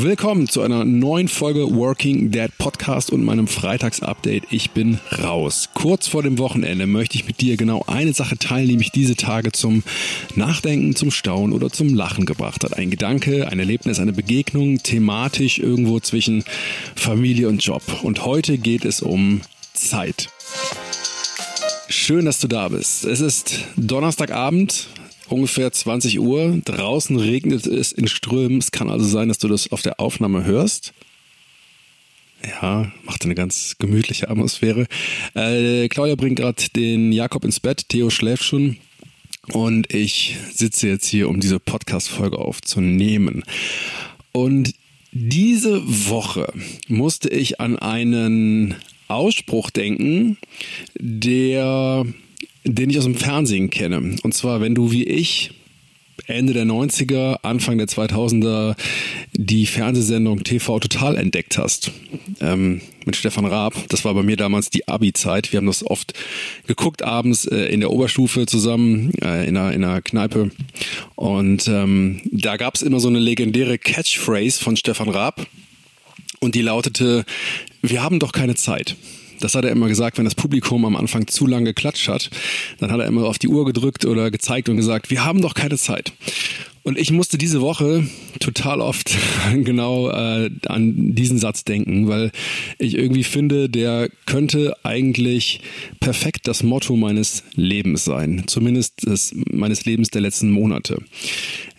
Willkommen zu einer neuen Folge Working Dead Podcast und meinem Freitagsupdate. Ich bin raus. Kurz vor dem Wochenende möchte ich mit dir genau eine Sache teilen, die mich diese Tage zum Nachdenken, zum Staunen oder zum Lachen gebracht hat. Ein Gedanke, ein Erlebnis, eine Begegnung, thematisch irgendwo zwischen Familie und Job. Und heute geht es um Zeit. Schön, dass du da bist. Es ist Donnerstagabend, ungefähr 20 Uhr. Draußen regnet es in Strömen. Es kann also sein, dass du das auf der Aufnahme hörst. Ja, macht eine ganz gemütliche Atmosphäre. Äh, Claudia bringt gerade den Jakob ins Bett. Theo schläft schon. Und ich sitze jetzt hier, um diese Podcast-Folge aufzunehmen. Und diese Woche musste ich an einen Ausspruch denken, der den ich aus dem Fernsehen kenne. Und zwar, wenn du wie ich Ende der 90er, Anfang der 2000er die Fernsehsendung TV Total entdeckt hast. Ähm, mit Stefan Raab. Das war bei mir damals die Abi-Zeit. Wir haben das oft geguckt abends äh, in der Oberstufe zusammen äh, in, einer, in einer Kneipe. Und ähm, da gab es immer so eine legendäre Catchphrase von Stefan Raab. Und die lautete, wir haben doch keine Zeit. Das hat er immer gesagt, wenn das Publikum am Anfang zu lange geklatscht hat, dann hat er immer auf die Uhr gedrückt oder gezeigt und gesagt, wir haben doch keine Zeit. Und ich musste diese Woche total oft genau äh, an diesen Satz denken, weil ich irgendwie finde, der könnte eigentlich perfekt das Motto meines Lebens sein, zumindest des, meines Lebens der letzten Monate.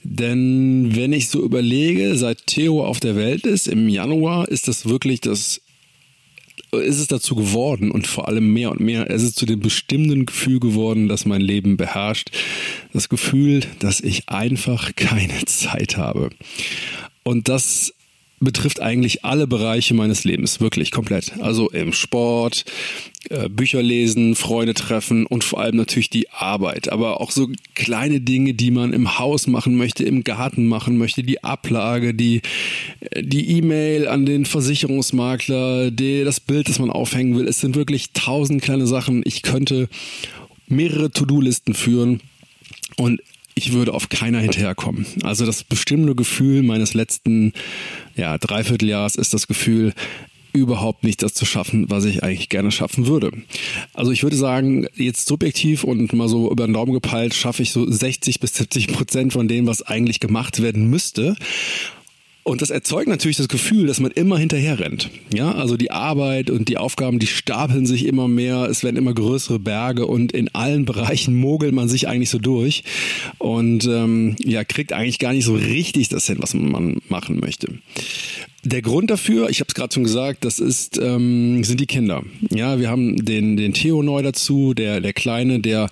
Denn wenn ich so überlege, seit Theo auf der Welt ist, im Januar, ist das wirklich das ist es dazu geworden und vor allem mehr und mehr, es ist zu dem bestimmenden Gefühl geworden, das mein Leben beherrscht. Das Gefühl, dass ich einfach keine Zeit habe. Und das betrifft eigentlich alle Bereiche meines Lebens, wirklich komplett. Also im Sport, äh, Bücher lesen, Freunde treffen und vor allem natürlich die Arbeit. Aber auch so kleine Dinge, die man im Haus machen möchte, im Garten machen möchte, die Ablage, die äh, die E-Mail an den Versicherungsmakler, die, das Bild, das man aufhängen will. Es sind wirklich tausend kleine Sachen. Ich könnte mehrere To-Do-Listen führen. Und ich würde auf keiner hinterherkommen. Also das bestimmende Gefühl meines letzten ja, Dreivierteljahres ist das Gefühl, überhaupt nicht das zu schaffen, was ich eigentlich gerne schaffen würde. Also ich würde sagen, jetzt subjektiv und mal so über den Daumen gepeilt, schaffe ich so 60 bis 70 Prozent von dem, was eigentlich gemacht werden müsste. Und das erzeugt natürlich das Gefühl, dass man immer hinterher rennt. Ja, also die Arbeit und die Aufgaben, die stapeln sich immer mehr. Es werden immer größere Berge und in allen Bereichen mogelt man sich eigentlich so durch und ähm, ja, kriegt eigentlich gar nicht so richtig das hin, was man machen möchte. Der Grund dafür, ich habe es gerade schon gesagt, das ist ähm, sind die Kinder. Ja, wir haben den den Theo neu dazu, der der kleine, der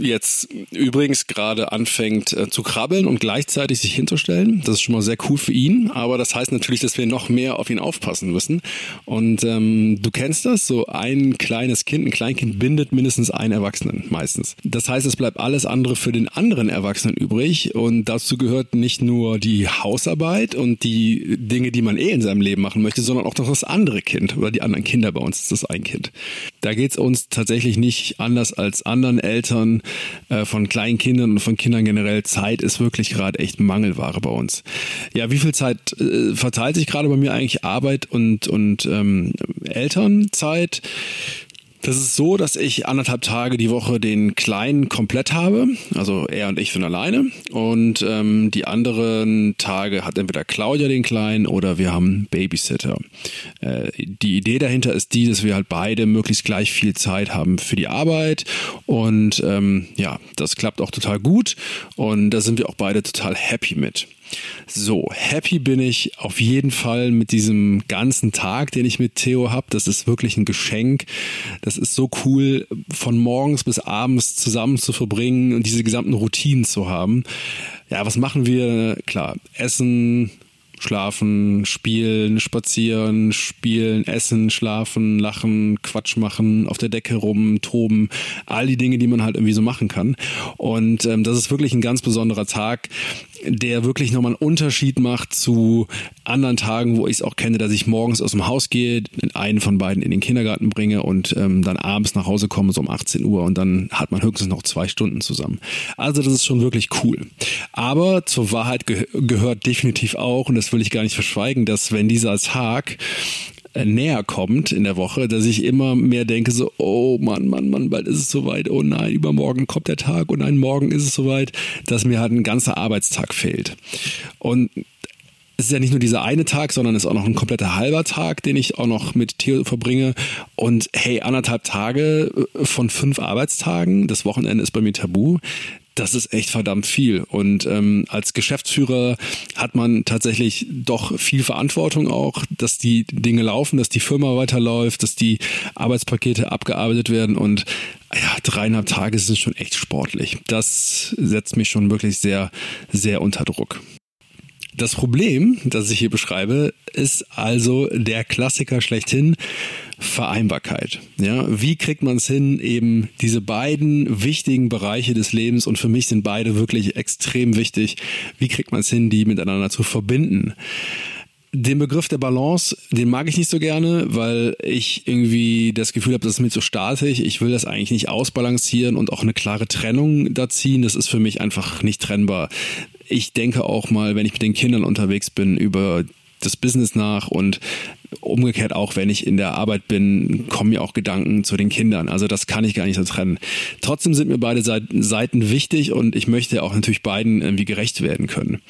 jetzt übrigens gerade anfängt äh, zu krabbeln und gleichzeitig sich hinzustellen. Das ist schon mal sehr cool für ihn, aber das heißt natürlich, dass wir noch mehr auf ihn aufpassen müssen. Und ähm, du kennst das, so ein kleines Kind, ein Kleinkind bindet mindestens einen Erwachsenen meistens. Das heißt, es bleibt alles andere für den anderen Erwachsenen übrig und dazu gehört nicht nur die Hausarbeit und die Dinge, die man eh in seinem Leben machen möchte, sondern auch noch das andere Kind oder die anderen Kinder bei uns ist das ein Kind. Da geht es uns tatsächlich nicht anders als anderen Eltern äh, von kleinen Kindern und von Kindern generell. Zeit ist wirklich gerade echt Mangelware bei uns. Ja, wie viel Zeit äh, verteilt sich gerade bei mir eigentlich Arbeit und, und ähm, Elternzeit? Das ist so, dass ich anderthalb Tage die Woche den Kleinen komplett habe. Also er und ich sind alleine. Und ähm, die anderen Tage hat entweder Claudia den Kleinen oder wir haben Babysitter. Äh, die Idee dahinter ist die, dass wir halt beide möglichst gleich viel Zeit haben für die Arbeit. Und ähm, ja, das klappt auch total gut. Und da sind wir auch beide total happy mit. So, happy bin ich auf jeden Fall mit diesem ganzen Tag, den ich mit Theo habe. Das ist wirklich ein Geschenk. Das ist so cool, von morgens bis abends zusammen zu verbringen und diese gesamten Routinen zu haben. Ja, was machen wir? Klar, essen, schlafen, spielen, spazieren, spielen, essen, schlafen, lachen, Quatsch machen, auf der Decke rum, toben, all die Dinge, die man halt irgendwie so machen kann. Und ähm, das ist wirklich ein ganz besonderer Tag, der wirklich nochmal einen Unterschied macht zu anderen Tagen, wo ich es auch kenne, dass ich morgens aus dem Haus gehe, einen von beiden in den Kindergarten bringe und ähm, dann abends nach Hause komme, so um 18 Uhr und dann hat man höchstens noch zwei Stunden zusammen. Also das ist schon wirklich cool. Aber zur Wahrheit ge gehört definitiv auch, und das will ich gar nicht verschweigen, dass wenn dieser Tag äh, näher kommt in der Woche, dass ich immer mehr denke so, oh Mann, Mann, Mann, bald ist es soweit, oh nein, übermorgen kommt der Tag und oh nein, morgen ist es soweit, dass mir halt ein ganzer Arbeitstag fehlt. Und es ist ja nicht nur dieser eine Tag, sondern es ist auch noch ein kompletter halber Tag, den ich auch noch mit Theo verbringe. Und hey, anderthalb Tage äh, von fünf Arbeitstagen, das Wochenende ist bei mir tabu das ist echt verdammt viel. Und ähm, als Geschäftsführer hat man tatsächlich doch viel Verantwortung auch, dass die Dinge laufen, dass die Firma weiterläuft, dass die Arbeitspakete abgearbeitet werden und ja, dreieinhalb Tage sind schon echt sportlich. Das setzt mich schon wirklich sehr, sehr unter Druck. Das Problem, das ich hier beschreibe, ist also der Klassiker schlechthin, Vereinbarkeit. Ja, wie kriegt man es hin, eben diese beiden wichtigen Bereiche des Lebens und für mich sind beide wirklich extrem wichtig. Wie kriegt man es hin, die miteinander zu verbinden? Den Begriff der Balance, den mag ich nicht so gerne, weil ich irgendwie das Gefühl habe, das ist mir zu statisch. Ich will das eigentlich nicht ausbalancieren und auch eine klare Trennung da ziehen. Das ist für mich einfach nicht trennbar ich denke auch mal, wenn ich mit den Kindern unterwegs bin, über das Business nach und umgekehrt auch, wenn ich in der Arbeit bin, kommen mir auch Gedanken zu den Kindern. Also das kann ich gar nicht so trennen. Trotzdem sind mir beide Seiten wichtig und ich möchte auch natürlich beiden irgendwie gerecht werden können.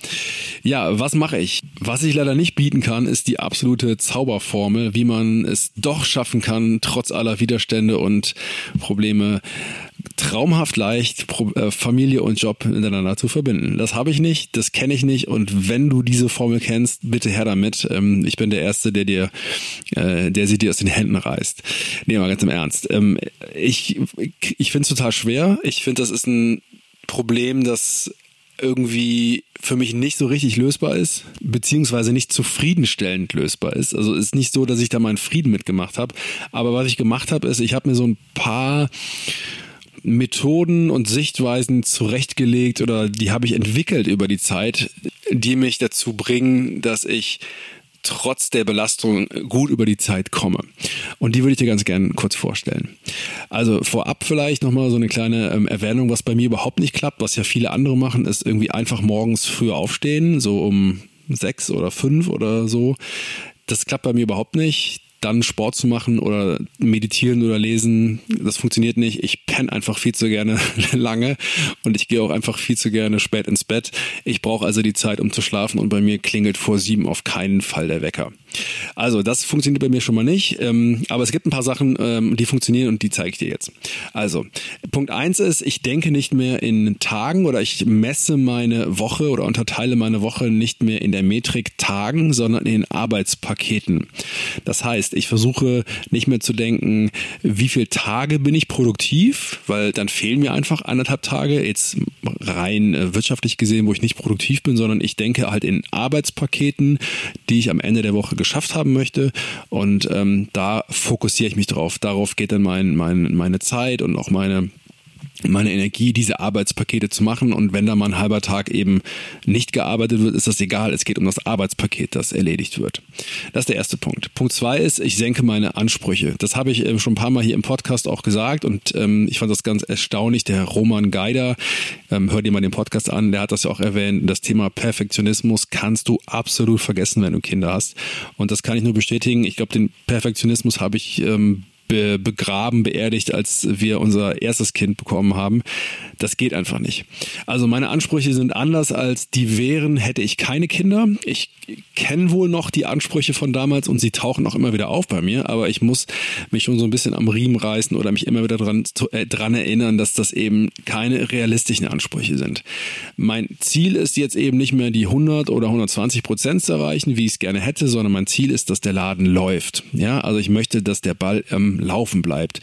Ja, was mache ich? Was ich leider nicht bieten kann, ist die absolute Zauberformel, wie man es doch schaffen kann, trotz aller Widerstände und Probleme traumhaft leicht, äh, Familie und Job miteinander zu verbinden. Das habe ich nicht, das kenne ich nicht und wenn du diese Formel kennst, bitte her damit. Ähm, ich bin der Erste, der dir, äh, der sie dir aus den Händen reißt. Nee, mal ganz im Ernst. Ähm, ich ich finde es total schwer. Ich finde, das ist ein Problem, das irgendwie für mich nicht so richtig lösbar ist, beziehungsweise nicht zufriedenstellend lösbar ist. Also ist nicht so, dass ich da meinen Frieden mitgemacht habe. Aber was ich gemacht habe, ist, ich habe mir so ein paar Methoden und Sichtweisen zurechtgelegt oder die habe ich entwickelt über die Zeit, die mich dazu bringen, dass ich trotz der Belastung gut über die Zeit komme. Und die würde ich dir ganz gerne kurz vorstellen. Also vorab vielleicht nochmal so eine kleine ähm, Erwähnung, was bei mir überhaupt nicht klappt, was ja viele andere machen, ist irgendwie einfach morgens früh aufstehen, so um sechs oder fünf oder so. Das klappt bei mir überhaupt nicht dann Sport zu machen oder meditieren oder lesen, das funktioniert nicht. Ich penne einfach viel zu gerne lange und ich gehe auch einfach viel zu gerne spät ins Bett. Ich brauche also die Zeit, um zu schlafen und bei mir klingelt vor sieben auf keinen Fall der Wecker. Also das funktioniert bei mir schon mal nicht, ähm, aber es gibt ein paar Sachen, ähm, die funktionieren und die zeige ich dir jetzt. Also Punkt eins ist, ich denke nicht mehr in Tagen oder ich messe meine Woche oder unterteile meine Woche nicht mehr in der Metrik Tagen, sondern in Arbeitspaketen. Das heißt, heißt, ich versuche nicht mehr zu denken, wie viele Tage bin ich produktiv, weil dann fehlen mir einfach anderthalb Tage, jetzt rein äh, wirtschaftlich gesehen, wo ich nicht produktiv bin, sondern ich denke halt in Arbeitspaketen, die ich am Ende der Woche geschafft haben möchte. Und ähm, da fokussiere ich mich drauf. Darauf geht dann mein, mein, meine Zeit und auch meine meine Energie, diese Arbeitspakete zu machen. Und wenn da mal ein halber Tag eben nicht gearbeitet wird, ist das egal. Es geht um das Arbeitspaket, das erledigt wird. Das ist der erste Punkt. Punkt zwei ist, ich senke meine Ansprüche. Das habe ich ähm, schon ein paar Mal hier im Podcast auch gesagt und ähm, ich fand das ganz erstaunlich. Der Roman Geider, ähm, hör dir mal den Podcast an, der hat das ja auch erwähnt. Das Thema Perfektionismus kannst du absolut vergessen, wenn du Kinder hast. Und das kann ich nur bestätigen. Ich glaube, den Perfektionismus habe ich ähm, be begraben, beerdigt, als wir unser erstes Kind bekommen haben. Das geht einfach nicht. Also meine Ansprüche sind anders als die wären, hätte ich keine Kinder. Ich kenne wohl noch die Ansprüche von damals und sie tauchen auch immer wieder auf bei mir, aber ich muss mich schon so ein bisschen am Riemen reißen oder mich immer wieder dran, äh, dran erinnern, dass das eben keine realistischen Ansprüche sind. Mein Ziel ist jetzt eben nicht mehr die 100 oder 120 Prozent zu erreichen, wie ich es gerne hätte, sondern mein Ziel ist, dass der Laden läuft. Ja, also ich möchte, dass der Ball ähm, Laufen bleibt.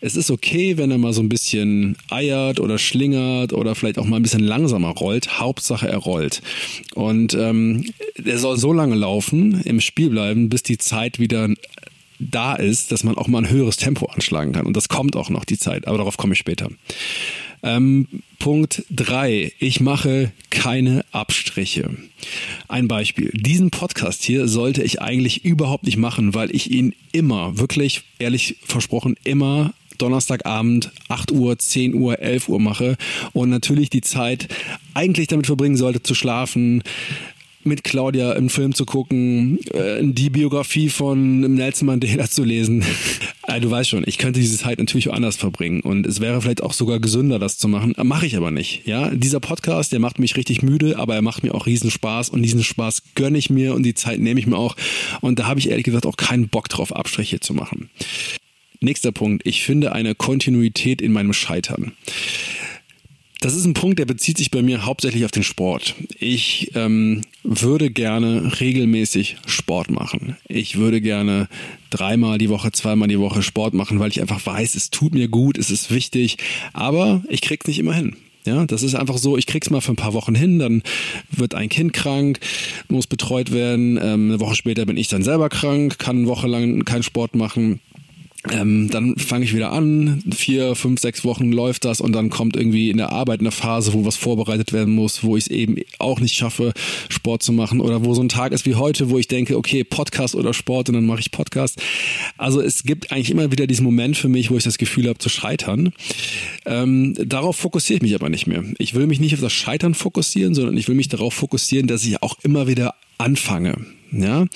Es ist okay, wenn er mal so ein bisschen eiert oder schlingert oder vielleicht auch mal ein bisschen langsamer rollt. Hauptsache er rollt. Und ähm, er soll so lange laufen, im Spiel bleiben, bis die Zeit wieder da ist, dass man auch mal ein höheres Tempo anschlagen kann. Und das kommt auch noch die Zeit, aber darauf komme ich später. Ähm, Punkt drei: Ich mache keine Abstriche. Ein Beispiel. Diesen Podcast hier sollte ich eigentlich überhaupt nicht machen, weil ich ihn immer, wirklich ehrlich versprochen, immer Donnerstagabend 8 Uhr, 10 Uhr, 11 Uhr mache und natürlich die Zeit eigentlich damit verbringen sollte zu schlafen, mit Claudia einen Film zu gucken, äh, die Biografie von Nelson Mandela zu lesen. Äh, du weißt schon, ich könnte diese Zeit natürlich anders verbringen und es wäre vielleicht auch sogar gesünder, das zu machen. Mache ich aber nicht. Ja, dieser Podcast, der macht mich richtig müde, aber er macht mir auch riesen Spaß und diesen Spaß gönne ich mir und die Zeit nehme ich mir auch. Und da habe ich ehrlich gesagt auch keinen Bock drauf, Abstriche zu machen. Nächster Punkt. Ich finde eine Kontinuität in meinem Scheitern. Das ist ein Punkt, der bezieht sich bei mir hauptsächlich auf den Sport. Ich ähm, würde gerne regelmäßig Sport machen. Ich würde gerne dreimal die Woche, zweimal die Woche Sport machen, weil ich einfach weiß, es tut mir gut, es ist wichtig, aber ich krieg's nicht immer hin. Ja, das ist einfach so, ich krieg's mal für ein paar Wochen hin, dann wird ein Kind krank, muss betreut werden, ähm, eine Woche später bin ich dann selber krank, kann eine Woche lang keinen Sport machen ähm, dann fange ich wieder an, vier, fünf, sechs Wochen läuft das und dann kommt irgendwie in der Arbeit eine Phase, wo was vorbereitet werden muss, wo ich es eben auch nicht schaffe, Sport zu machen oder wo so ein Tag ist wie heute, wo ich denke, okay, Podcast oder Sport und dann mache ich Podcast. Also es gibt eigentlich immer wieder diesen Moment für mich, wo ich das Gefühl habe zu scheitern. Ähm, darauf fokussiere ich mich aber nicht mehr. Ich will mich nicht auf das Scheitern fokussieren, sondern ich will mich darauf fokussieren, dass ich auch immer wieder anfange. Ja,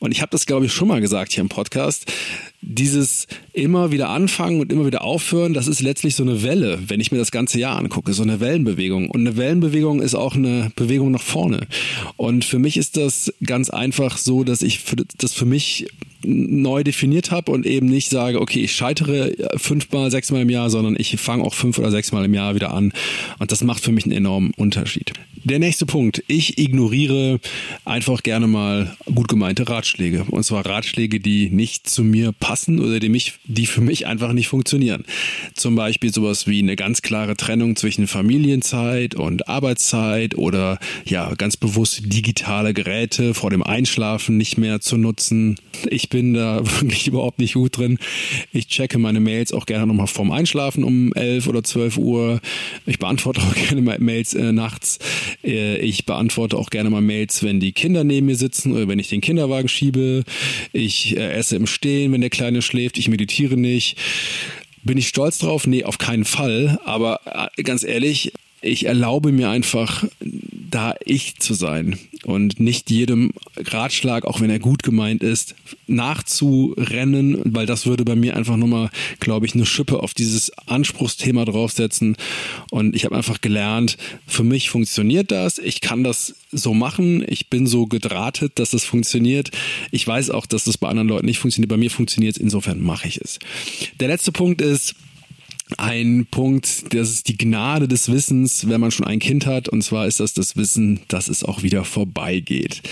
und ich habe das, glaube ich, schon mal gesagt hier im Podcast. Dieses immer wieder anfangen und immer wieder aufhören, das ist letztlich so eine Welle, wenn ich mir das ganze Jahr angucke, so eine Wellenbewegung. Und eine Wellenbewegung ist auch eine Bewegung nach vorne. Und für mich ist das ganz einfach so, dass ich das für mich neu definiert habe und eben nicht sage, okay, ich scheitere fünfmal, sechsmal im Jahr, sondern ich fange auch fünf oder sechsmal im Jahr wieder an. Und das macht für mich einen enormen Unterschied. Der nächste Punkt. Ich ignoriere einfach gerne mal gut gemeinte Ratschläge. Und zwar Ratschläge, die nicht zu mir passen oder die, mich, die für mich einfach nicht funktionieren. Zum Beispiel sowas wie eine ganz klare Trennung zwischen Familienzeit und Arbeitszeit oder ja, ganz bewusst digitale Geräte vor dem Einschlafen nicht mehr zu nutzen. Ich bin da wirklich überhaupt nicht gut drin. Ich checke meine Mails auch gerne nochmal vorm Einschlafen um 11 oder 12 Uhr. Ich beantworte auch gerne Mails äh, nachts. Äh, ich beantworte auch gerne mal Mails, wenn die Kinder neben mir sitzen oder wenn ich den Kinderwagen schiebe. Ich äh, esse im Stehen, wenn der Kleine schläft. Ich meditiere nicht. Bin ich stolz drauf? Nee, auf keinen Fall. Aber äh, ganz ehrlich, ich erlaube mir einfach, da ich zu sein und nicht jedem Ratschlag, auch wenn er gut gemeint ist, nachzurennen, weil das würde bei mir einfach nochmal, glaube ich, eine Schippe auf dieses Anspruchsthema draufsetzen. Und ich habe einfach gelernt, für mich funktioniert das, ich kann das so machen, ich bin so gedrahtet, dass das funktioniert. Ich weiß auch, dass das bei anderen Leuten nicht funktioniert, bei mir funktioniert es, insofern mache ich es. Der letzte Punkt ist, ein Punkt, das ist die Gnade des Wissens, wenn man schon ein Kind hat. Und zwar ist das das Wissen, dass es auch wieder vorbeigeht.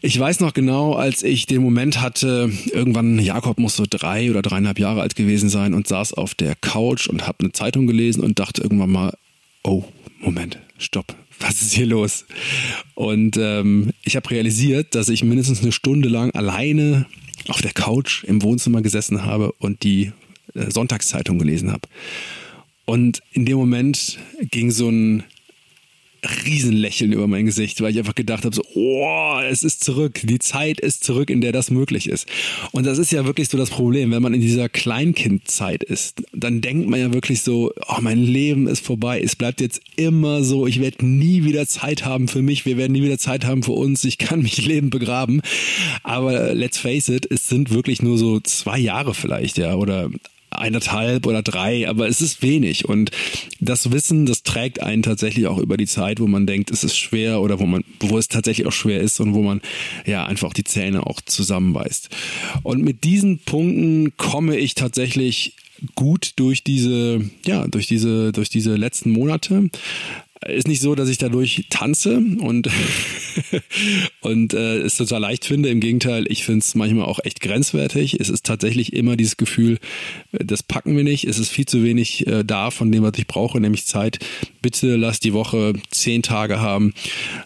Ich weiß noch genau, als ich den Moment hatte, irgendwann, Jakob muss so drei oder dreieinhalb Jahre alt gewesen sein und saß auf der Couch und habe eine Zeitung gelesen und dachte irgendwann mal, oh, Moment, stopp, was ist hier los? Und ähm, ich habe realisiert, dass ich mindestens eine Stunde lang alleine auf der Couch im Wohnzimmer gesessen habe und die Sonntagszeitung gelesen habe. Und in dem Moment ging so ein Riesenlächeln über mein Gesicht, weil ich einfach gedacht habe, so, oh, es ist zurück, die Zeit ist zurück, in der das möglich ist. Und das ist ja wirklich so das Problem, wenn man in dieser Kleinkindzeit ist, dann denkt man ja wirklich so, oh, mein Leben ist vorbei, es bleibt jetzt immer so, ich werde nie wieder Zeit haben für mich, wir werden nie wieder Zeit haben für uns, ich kann mich leben begraben. Aber let's face it, es sind wirklich nur so zwei Jahre vielleicht, ja, oder eineinhalb oder drei, aber es ist wenig. Und das Wissen, das trägt einen tatsächlich auch über die Zeit, wo man denkt, es ist schwer oder wo man, wo es tatsächlich auch schwer ist und wo man ja einfach die Zähne auch zusammenbeißt. Und mit diesen Punkten komme ich tatsächlich gut durch diese, ja, durch diese, durch diese letzten Monate. Ist nicht so, dass ich dadurch tanze und, und äh, es total leicht finde. Im Gegenteil, ich finde es manchmal auch echt grenzwertig. Es ist tatsächlich immer dieses Gefühl, äh, das packen wir nicht. Es ist viel zu wenig äh, da von dem, was ich brauche, nämlich Zeit. Bitte lass die Woche zehn Tage haben.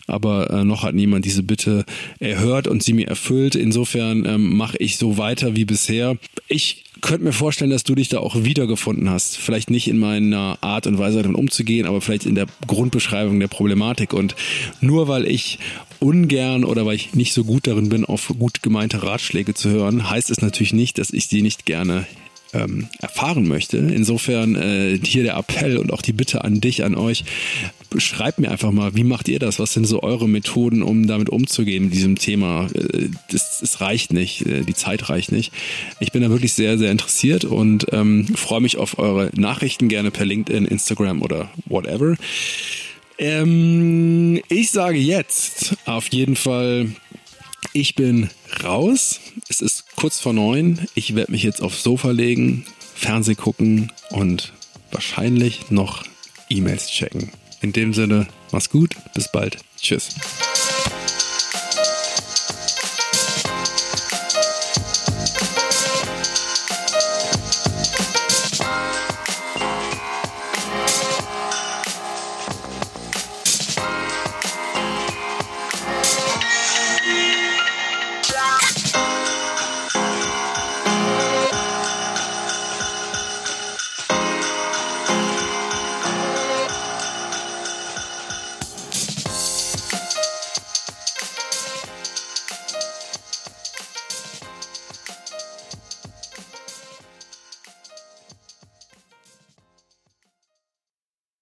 Aber äh, noch hat niemand diese Bitte erhört und sie mir erfüllt. Insofern ähm, mache ich so weiter wie bisher. Ich könnte mir vorstellen, dass du dich da auch wiedergefunden hast. Vielleicht nicht in meiner Art und Weise damit umzugehen, aber vielleicht in der Grundbeschreibung der Problematik. Und nur weil ich ungern oder weil ich nicht so gut darin bin, auf gut gemeinte Ratschläge zu hören, heißt es natürlich nicht, dass ich sie nicht gerne ähm, erfahren möchte. Insofern äh, hier der Appell und auch die Bitte an dich, an euch, schreibt mir einfach mal, wie macht ihr das? Was sind so eure Methoden, um damit umzugehen mit diesem Thema? Äh, das reicht nicht, äh, die Zeit reicht nicht. Ich bin da wirklich sehr, sehr interessiert und ähm, freue mich auf eure Nachrichten gerne per LinkedIn, Instagram oder whatever. Ähm, ich sage jetzt auf jeden Fall, ich bin raus. Es ist kurz vor neun. Ich werde mich jetzt aufs Sofa legen, Fernseh gucken und wahrscheinlich noch E-Mails checken. In dem Sinne, mach's gut, bis bald. Tschüss.